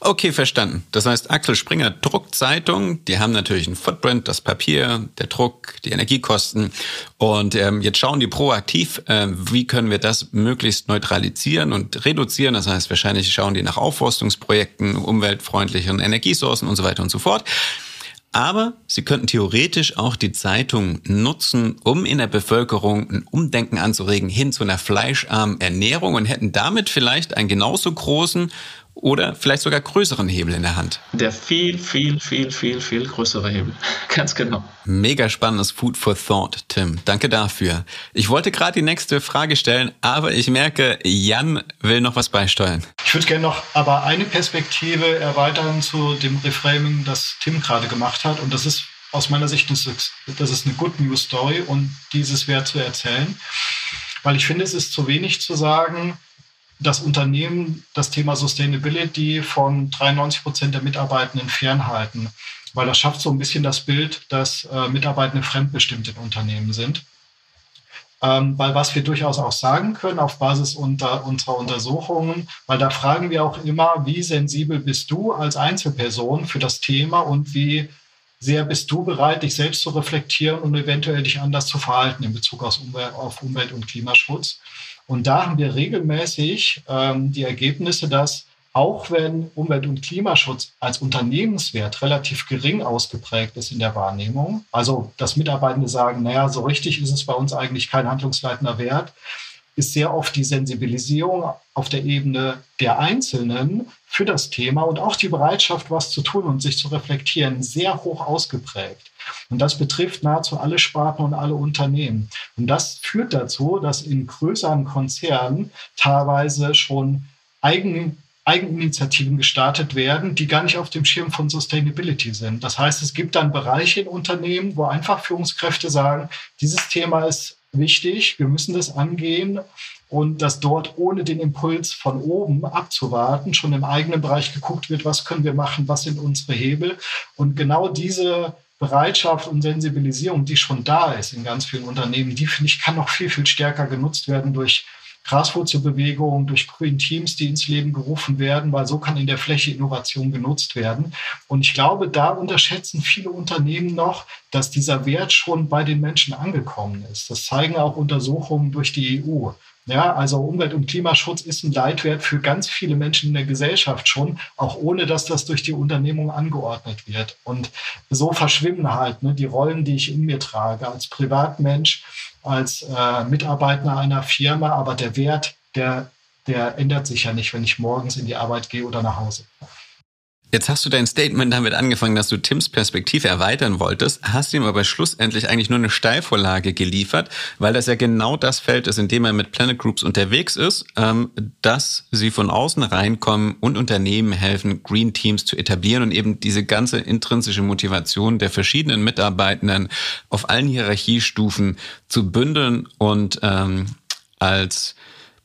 Okay, verstanden. Das heißt, Axel Springer druckt Zeitungen, die haben natürlich einen Footprint, das Papier, der Druck, die Energiekosten. Und ähm, jetzt schauen die proaktiv, äh, wie können wir das möglichst neutralisieren und reduzieren. Das heißt, wahrscheinlich schauen die nach Aufforstungsprojekten, umweltfreundlicheren Energiesourcen und so weiter und so fort. Aber sie könnten theoretisch auch die Zeitung nutzen, um in der Bevölkerung ein Umdenken anzuregen hin zu einer fleischarmen Ernährung und hätten damit vielleicht einen genauso großen oder vielleicht sogar größeren Hebel in der Hand. Der viel, viel, viel, viel, viel größere Hebel. Ganz genau. Mega spannendes Food for Thought, Tim. Danke dafür. Ich wollte gerade die nächste Frage stellen, aber ich merke, Jan will noch was beisteuern. Ich würde gerne noch aber eine Perspektive erweitern zu dem Reframing, das Tim gerade gemacht hat. Und das ist aus meiner Sicht, das ist eine Good News Story und dieses wert zu erzählen. Weil ich finde, es ist zu wenig zu sagen, das Unternehmen das Thema Sustainability von 93 Prozent der Mitarbeitenden fernhalten, weil das schafft so ein bisschen das Bild, dass äh, Mitarbeitende fremdbestimmt in Unternehmen sind. Ähm, weil was wir durchaus auch sagen können auf Basis unter, unserer Untersuchungen, weil da fragen wir auch immer, wie sensibel bist du als Einzelperson für das Thema und wie sehr bist du bereit, dich selbst zu reflektieren und eventuell dich anders zu verhalten in Bezug auf Umwelt, auf Umwelt und Klimaschutz. Und da haben wir regelmäßig ähm, die Ergebnisse, dass auch wenn Umwelt- und Klimaschutz als Unternehmenswert relativ gering ausgeprägt ist in der Wahrnehmung, also dass Mitarbeitende sagen, naja, so richtig ist es bei uns eigentlich kein handlungsleitender Wert, ist sehr oft die Sensibilisierung auf der Ebene der Einzelnen für das Thema und auch die Bereitschaft, was zu tun und sich zu reflektieren, sehr hoch ausgeprägt. Und das betrifft nahezu alle Sparten und alle Unternehmen. Und das führt dazu, dass in größeren Konzernen teilweise schon Eigen, Eigeninitiativen gestartet werden, die gar nicht auf dem Schirm von Sustainability sind. Das heißt, es gibt dann Bereiche in Unternehmen, wo einfach Führungskräfte sagen, dieses Thema ist wichtig, wir müssen das angehen und dass dort ohne den Impuls von oben abzuwarten schon im eigenen Bereich geguckt wird, was können wir machen, was sind unsere Hebel. Und genau diese Bereitschaft und Sensibilisierung, die schon da ist in ganz vielen Unternehmen, die finde ich kann noch viel, viel stärker genutzt werden durch Graswurzelbewegungen, durch Green Teams, die ins Leben gerufen werden, weil so kann in der Fläche Innovation genutzt werden. Und ich glaube, da unterschätzen viele Unternehmen noch, dass dieser Wert schon bei den Menschen angekommen ist. Das zeigen auch Untersuchungen durch die EU. Ja, also Umwelt- und Klimaschutz ist ein Leitwert für ganz viele Menschen in der Gesellschaft schon, auch ohne dass das durch die Unternehmung angeordnet wird. Und so verschwimmen halt ne, die Rollen, die ich in mir trage, als Privatmensch, als äh, Mitarbeiter einer Firma, aber der Wert, der, der ändert sich ja nicht, wenn ich morgens in die Arbeit gehe oder nach Hause. Jetzt hast du dein Statement damit angefangen, dass du Tims Perspektive erweitern wolltest, hast ihm aber schlussendlich eigentlich nur eine Steilvorlage geliefert, weil das ja genau das Feld ist, in dem er mit Planet Groups unterwegs ist, ähm, dass sie von außen reinkommen und Unternehmen helfen, Green Teams zu etablieren und eben diese ganze intrinsische Motivation der verschiedenen Mitarbeitenden auf allen Hierarchiestufen zu bündeln und ähm, als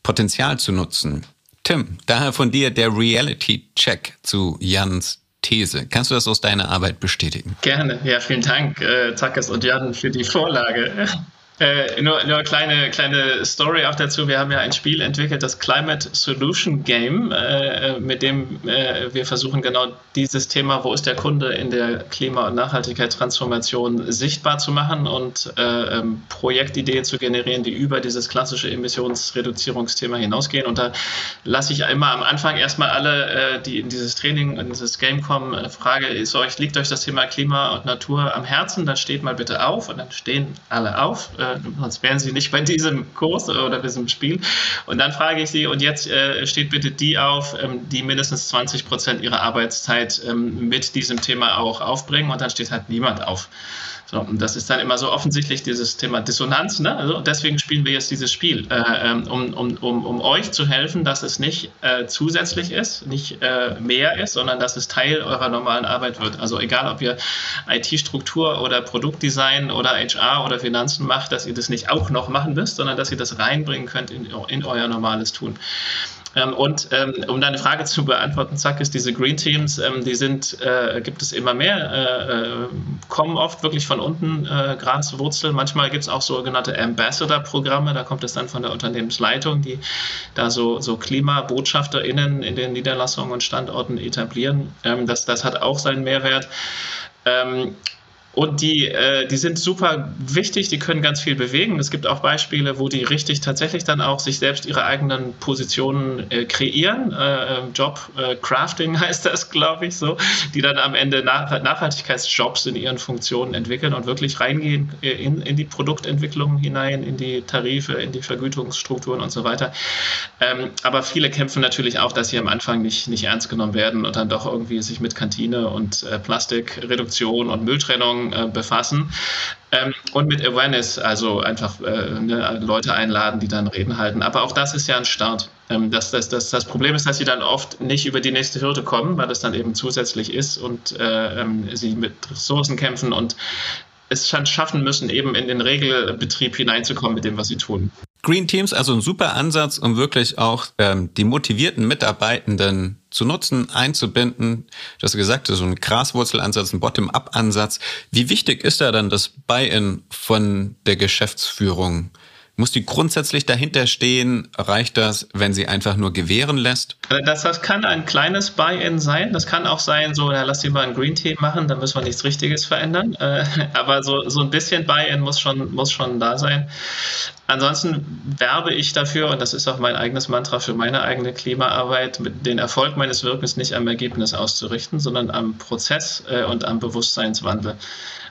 Potenzial zu nutzen. Tim, daher von dir der Reality-Check zu Jans These. Kannst du das aus deiner Arbeit bestätigen? Gerne, ja, vielen Dank, äh, Zackes und Jan, für die Vorlage. Äh, nur, nur kleine kleine Story auch dazu. Wir haben ja ein Spiel entwickelt, das Climate Solution Game, äh, mit dem äh, wir versuchen genau dieses Thema, wo ist der Kunde in der Klima- und Nachhaltigkeitstransformation sichtbar zu machen und äh, ähm, Projektideen zu generieren, die über dieses klassische Emissionsreduzierungsthema hinausgehen. Und da lasse ich immer am Anfang erstmal alle, äh, die in dieses Training, in dieses Game kommen, äh, frage, ist euch, liegt euch das Thema Klima und Natur am Herzen? Dann steht mal bitte auf und dann stehen alle auf äh, sonst wären sie nicht bei diesem Kurs oder diesem Spiel. Und dann frage ich sie, und jetzt äh, steht bitte die auf, ähm, die mindestens 20 Prozent ihrer Arbeitszeit ähm, mit diesem Thema auch aufbringen. Und dann steht halt niemand auf. So, und das ist dann immer so offensichtlich dieses Thema Dissonanz. Ne? Also deswegen spielen wir jetzt dieses Spiel, äh, ähm, um, um, um, um euch zu helfen, dass es nicht äh, zusätzlich ist, nicht äh, mehr ist, sondern dass es Teil eurer normalen Arbeit wird. Also egal, ob ihr IT-Struktur oder Produktdesign oder HR oder Finanzen macht, dass ihr das nicht auch noch machen müsst, sondern dass ihr das reinbringen könnt in, in euer normales Tun. Ähm, und ähm, um deine Frage zu beantworten, zack, ist diese Green Teams, ähm, die sind, äh, gibt es immer mehr, äh, äh kommen oft wirklich von unten, äh, Graswurzeln. Manchmal gibt es auch sogenannte Ambassador-Programme, da kommt es dann von der Unternehmensleitung, die da so, so KlimabotschafterInnen in den Niederlassungen und Standorten etablieren. Ähm, das, das hat auch seinen Mehrwert. Und die, äh, die sind super wichtig, die können ganz viel bewegen. Es gibt auch Beispiele, wo die richtig tatsächlich dann auch sich selbst ihre eigenen Positionen äh, kreieren. Äh, ähm, Job äh, Crafting heißt das, glaube ich, so, die dann am Ende Nach Nachhaltigkeitsjobs in ihren Funktionen entwickeln und wirklich reingehen äh, in, in die Produktentwicklung hinein, in die Tarife, in die Vergütungsstrukturen und so weiter. Ähm, aber viele kämpfen natürlich auch, dass sie am Anfang nicht, nicht ernst genommen werden und dann doch irgendwie sich mit Kantine und äh, Plastikreduktion und Mülltrennung äh, befassen. Ähm, und mit Awareness, also einfach äh, ne, Leute einladen, die dann Reden halten. Aber auch das ist ja ein Start. Ähm, das, das, das, das Problem ist, dass sie dann oft nicht über die nächste Hürde kommen, weil das dann eben zusätzlich ist und äh, ähm, sie mit Ressourcen kämpfen und es schaffen müssen, eben in den Regelbetrieb hineinzukommen mit dem, was sie tun. Green Teams, also ein super Ansatz, um wirklich auch ähm, die motivierten Mitarbeitenden zu nutzen, einzubinden. Du hast gesagt, so ein Graswurzelansatz, ein Bottom-up-Ansatz. Wie wichtig ist da dann das Buy-in von der Geschäftsführung? Muss die grundsätzlich dahinter stehen? Reicht das, wenn sie einfach nur gewähren lässt? Äh, das, das kann ein kleines Buy-in sein. Das kann auch sein, so, ja, lass sie mal ein Green Tea machen, dann müssen wir nichts Richtiges verändern. Äh, aber so, so ein bisschen Buy-in muss schon, muss schon da sein. Ansonsten werbe ich dafür, und das ist auch mein eigenes Mantra für meine eigene Klimaarbeit, den Erfolg meines Wirkens nicht am Ergebnis auszurichten, sondern am Prozess äh, und am Bewusstseinswandel.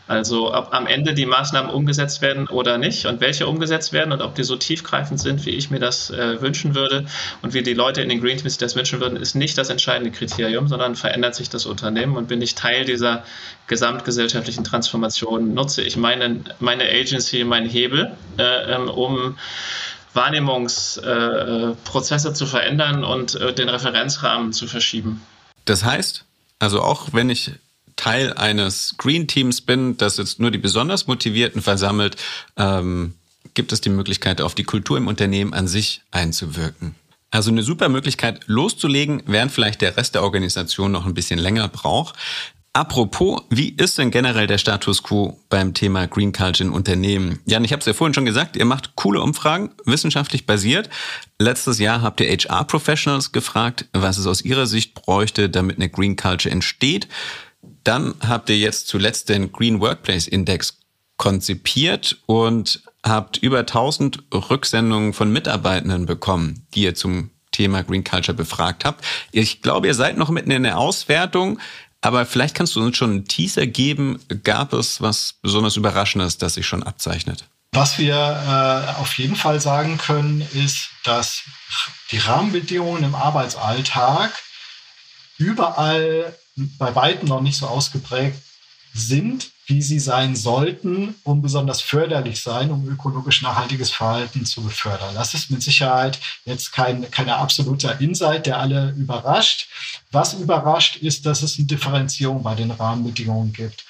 Also ob am Ende die Maßnahmen umgesetzt werden oder nicht und welche umgesetzt werden und ob die so tiefgreifend sind, wie ich mir das äh, wünschen würde und wie die Leute in den Green Teams das wünschen würden, ist nicht das entscheidende Kriterium, sondern verändert sich das Unternehmen und bin ich Teil dieser gesamtgesellschaftlichen Transformation, nutze ich meine, meine Agency, meinen Hebel, äh, ähm, um Wahrnehmungsprozesse äh, zu verändern und äh, den Referenzrahmen zu verschieben. Das heißt, also auch wenn ich Teil eines Green Teams bin, das jetzt nur die besonders Motivierten versammelt, ähm, gibt es die Möglichkeit, auf die Kultur im Unternehmen an sich einzuwirken. Also eine super Möglichkeit loszulegen, während vielleicht der Rest der Organisation noch ein bisschen länger braucht. Apropos, wie ist denn generell der Status quo beim Thema Green Culture in Unternehmen? Jan, ich habe es ja vorhin schon gesagt, ihr macht coole Umfragen, wissenschaftlich basiert. Letztes Jahr habt ihr HR-Professionals gefragt, was es aus ihrer Sicht bräuchte, damit eine Green Culture entsteht. Dann habt ihr jetzt zuletzt den Green Workplace Index konzipiert und habt über 1000 Rücksendungen von Mitarbeitenden bekommen, die ihr zum Thema Green Culture befragt habt. Ich glaube, ihr seid noch mitten in der Auswertung. Aber vielleicht kannst du uns schon einen Teaser geben. Gab es was besonders Überraschendes, das sich schon abzeichnet? Was wir äh, auf jeden Fall sagen können, ist, dass die Rahmenbedingungen im Arbeitsalltag überall bei weitem noch nicht so ausgeprägt sind, wie sie sein sollten, um besonders förderlich sein, um ökologisch nachhaltiges Verhalten zu befördern. Das ist mit Sicherheit jetzt kein keine absoluter Insight, der alle überrascht. Was überrascht ist, dass es eine Differenzierung bei den Rahmenbedingungen gibt.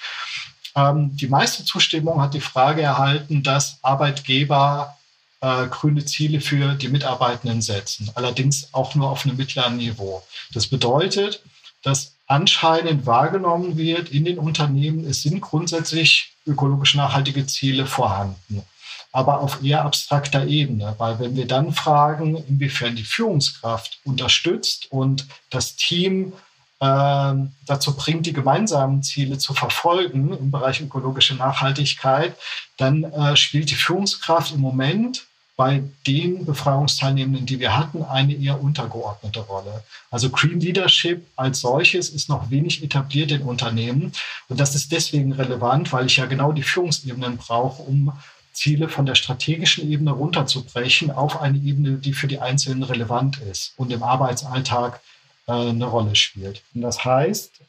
Ähm, die meiste Zustimmung hat die Frage erhalten, dass Arbeitgeber äh, grüne Ziele für die Mitarbeitenden setzen, allerdings auch nur auf einem mittleren Niveau. Das bedeutet, dass anscheinend wahrgenommen wird in den Unternehmen, es sind grundsätzlich ökologisch nachhaltige Ziele vorhanden, aber auf eher abstrakter Ebene, weil wenn wir dann fragen, inwiefern die Führungskraft unterstützt und das Team äh, dazu bringt, die gemeinsamen Ziele zu verfolgen im Bereich ökologische Nachhaltigkeit, dann äh, spielt die Führungskraft im Moment bei den Befragungsteilnehmenden, die wir hatten, eine eher untergeordnete Rolle. Also Green Leadership als solches ist noch wenig etabliert in Unternehmen. Und das ist deswegen relevant, weil ich ja genau die Führungsebenen brauche, um Ziele von der strategischen Ebene runterzubrechen auf eine Ebene, die für die Einzelnen relevant ist und im Arbeitsalltag äh, eine Rolle spielt. Und das heißt,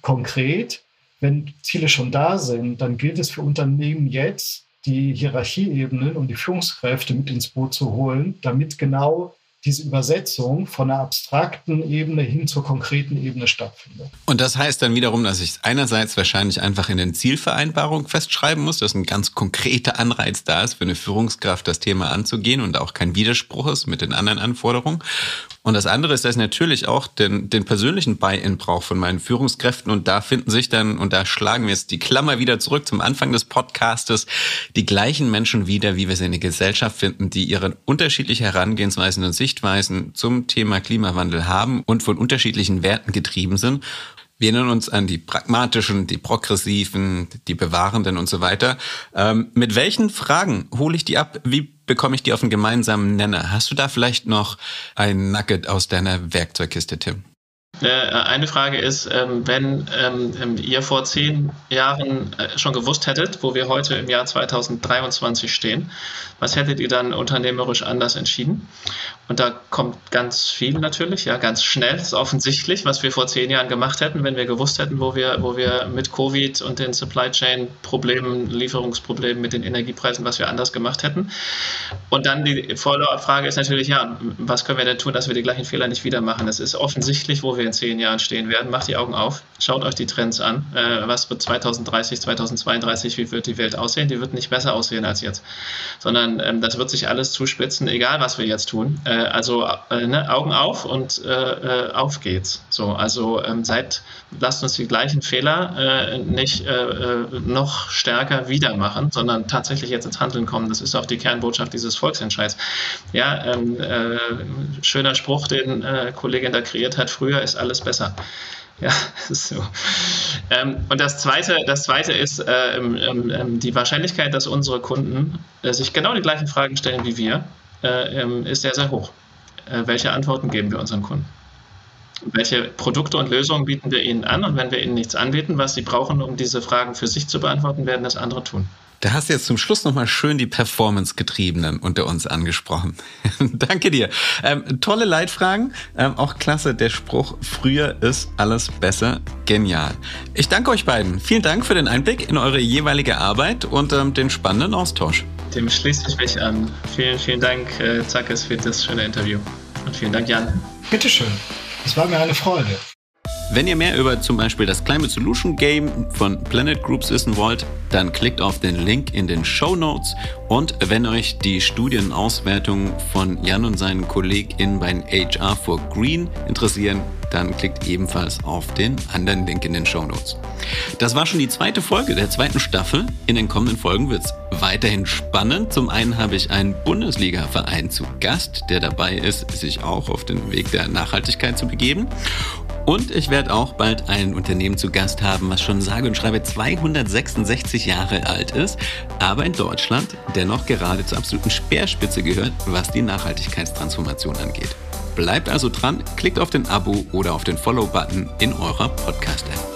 konkret, wenn Ziele schon da sind, dann gilt es für Unternehmen jetzt, die Hierarchieebenen und die Führungskräfte mit ins Boot zu holen, damit genau diese Übersetzung von einer abstrakten Ebene hin zur konkreten Ebene stattfindet. Und das heißt dann wiederum, dass ich es einerseits wahrscheinlich einfach in den Zielvereinbarungen festschreiben muss, dass ein ganz konkreter Anreiz da ist, für eine Führungskraft das Thema anzugehen und auch kein Widerspruch ist mit den anderen Anforderungen. Und das andere ist, dass ich natürlich auch den, den persönlichen Buy-in brauche von meinen Führungskräften. Und da finden sich dann, und da schlagen wir jetzt die Klammer wieder zurück zum Anfang des Podcastes, die gleichen Menschen wieder, wie wir sie in der Gesellschaft finden, die ihre unterschiedliche Herangehensweisen und Sichtweisen zum Thema Klimawandel haben und von unterschiedlichen Werten getrieben sind. Wir erinnern uns an die pragmatischen, die progressiven, die bewahrenden und so weiter. Ähm, mit welchen Fragen hole ich die ab? Wie bekomme ich die auf einen gemeinsamen Nenner? Hast du da vielleicht noch ein Nugget aus deiner Werkzeugkiste, Tim? Äh, eine Frage ist, ähm, wenn ähm, ähm, ihr vor zehn Jahren äh, schon gewusst hättet, wo wir heute im Jahr 2023 stehen, was hättet ihr dann unternehmerisch anders entschieden? Und da kommt ganz viel natürlich, ja, ganz schnell, ist offensichtlich, was wir vor zehn Jahren gemacht hätten, wenn wir gewusst hätten, wo wir, wo wir mit Covid und den Supply Chain Problemen, Lieferungsproblemen mit den Energiepreisen, was wir anders gemacht hätten. Und dann die Follow-up-Frage ist natürlich, ja, was können wir denn tun, dass wir die gleichen Fehler nicht wieder machen? Es ist offensichtlich, wo wir zehn Jahren stehen werden. Macht die Augen auf, schaut euch die Trends an. Äh, was wird 2030, 2032, wie wird die Welt aussehen? Die wird nicht besser aussehen als jetzt, sondern ähm, das wird sich alles zuspitzen, egal was wir jetzt tun. Äh, also äh, ne, Augen auf und äh, äh, auf geht's. So, also ähm, seid, lasst uns die gleichen Fehler nicht noch stärker wieder machen, sondern tatsächlich jetzt ins Handeln kommen. Das ist auch die Kernbotschaft dieses Volksentscheids. Ja, ähm, schöner Spruch, den Kollegin da kreiert hat. Früher ist alles besser. Ja, so. Ähm, und das zweite, das zweite ist äh, ähm, ähm, die Wahrscheinlichkeit, dass unsere Kunden äh, sich genau die gleichen Fragen stellen wie wir, äh, ähm, ist sehr, sehr hoch. Äh, welche Antworten geben wir unseren Kunden? welche Produkte und Lösungen bieten wir ihnen an und wenn wir ihnen nichts anbieten, was sie brauchen, um diese Fragen für sich zu beantworten, werden das andere tun. Da hast du jetzt zum Schluss nochmal schön die Performance-Getriebenen unter uns angesprochen. Danke dir. Ähm, tolle Leitfragen. Ähm, auch klasse der Spruch, früher ist alles besser. Genial. Ich danke euch beiden. Vielen Dank für den Einblick in eure jeweilige Arbeit und ähm, den spannenden Austausch. Dem schließe ich mich an. Vielen, vielen Dank, äh, Zackes, für das schöne Interview. Und vielen Dank, Jan. Bitteschön. Es war mir eine Freude. Wenn ihr mehr über zum Beispiel das Climate Solution Game von Planet Groups wissen wollt, dann klickt auf den Link in den Show Notes. Und wenn euch die Studienauswertungen von Jan und seinen KollegInnen bei HR for Green interessieren, dann klickt ebenfalls auf den anderen Link in den Show Notes. Das war schon die zweite Folge der zweiten Staffel. In den kommenden Folgen wird es weiterhin spannend. Zum einen habe ich einen Bundesliga-Verein zu Gast, der dabei ist, sich auch auf den Weg der Nachhaltigkeit zu begeben. Und ich werde auch bald ein Unternehmen zu Gast haben, was schon sage und schreibe 266 Jahre alt ist, aber in Deutschland dennoch gerade zur absoluten Speerspitze gehört, was die Nachhaltigkeitstransformation angeht. Bleibt also dran, klickt auf den Abo oder auf den Follow-Button in eurer Podcast-App.